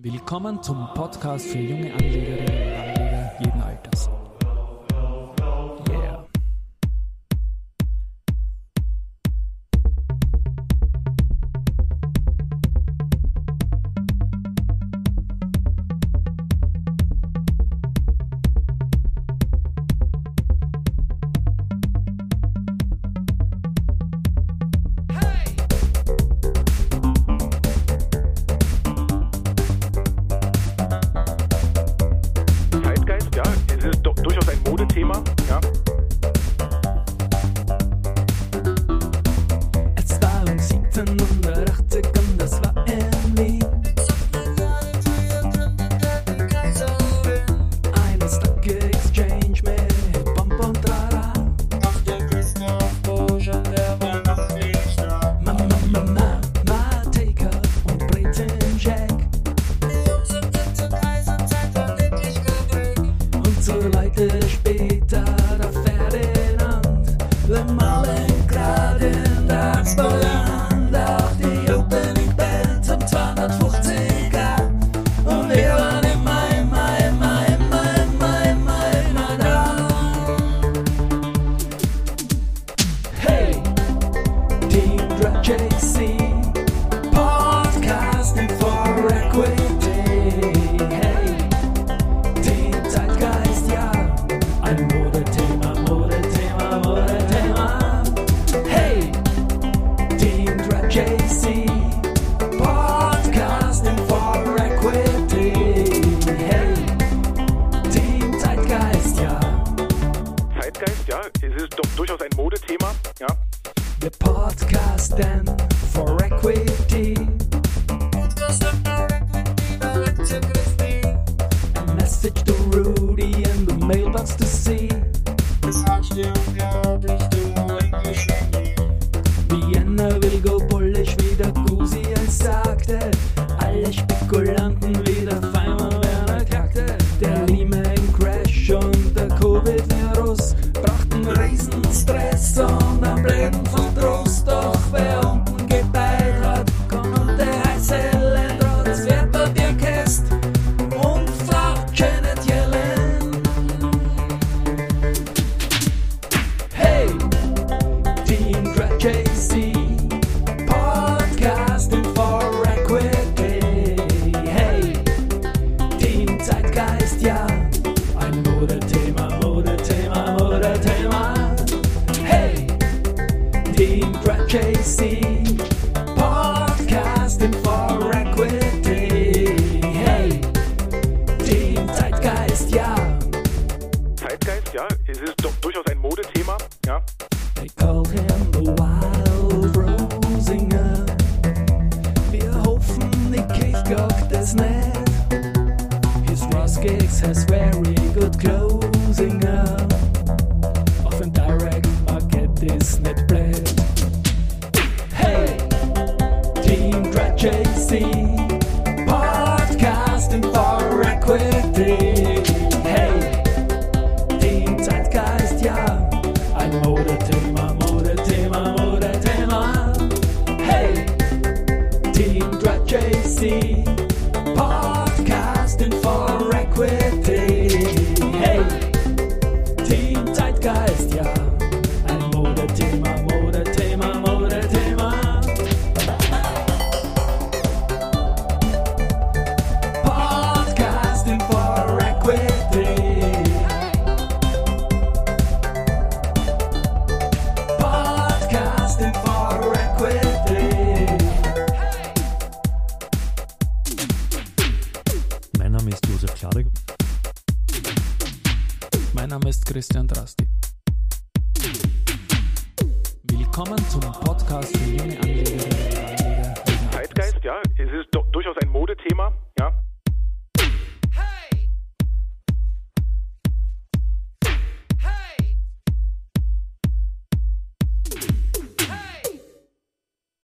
Willkommen zum Podcast für junge Anlegerinnen und Anleger jeden Alters. Modethema, ja. Wir podcasten for Equity. A message to Rudy and the mailbox to see. Vienna will go bullish, wie der Gusi es sagte. Alle Spekulanten wieder feiern, wer er kackte. Der Lehman Crash und der Covid-Virus brachten Riesenstress und Zeitgeist, ja, ein Modethema, Modethema, Modethema. Hey, Team Drag JC Podcasting for Equity. Hey, Team Zeitgeist, ja. Zeitgeist, ja, es ist doch durchaus ein Modethema, Name ist Josef Kladek. Mein Name ist Christian Drasti. Willkommen zum Podcast für junge Anlegerinnen Anleger. Zeitgeist, ja, es ist durchaus ein Modethema, ja.